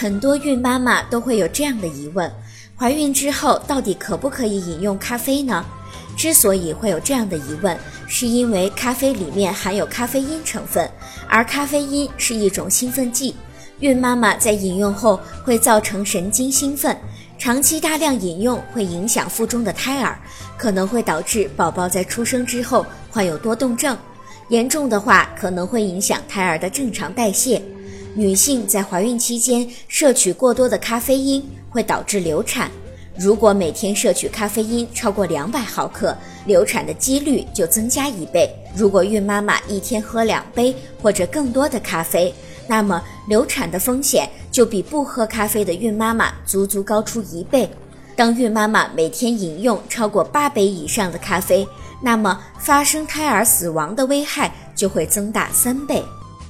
很多孕妈妈都会有这样的疑问：怀孕之后到底可不可以饮用咖啡呢？之所以会有这样的疑问，是因为咖啡里面含有咖啡因成分，而咖啡因是一种兴奋剂。孕妈妈在饮用后会造成神经兴奋，长期大量饮用会影响腹中的胎儿，可能会导致宝宝在出生之后患有多动症，严重的话可能会影响胎儿的正常代谢。女性在怀孕期间摄取过多的咖啡因会导致流产，如果每天摄取咖啡因超过两百毫克，流产的几率就增加一倍。如果孕妈妈一天喝两杯或者更多的咖啡，那么流产的风险就比不喝咖啡的孕妈妈足足高出一倍。当孕妈妈每天饮用超过八杯以上的咖啡，那么发生胎儿死亡的危害就会增大三倍。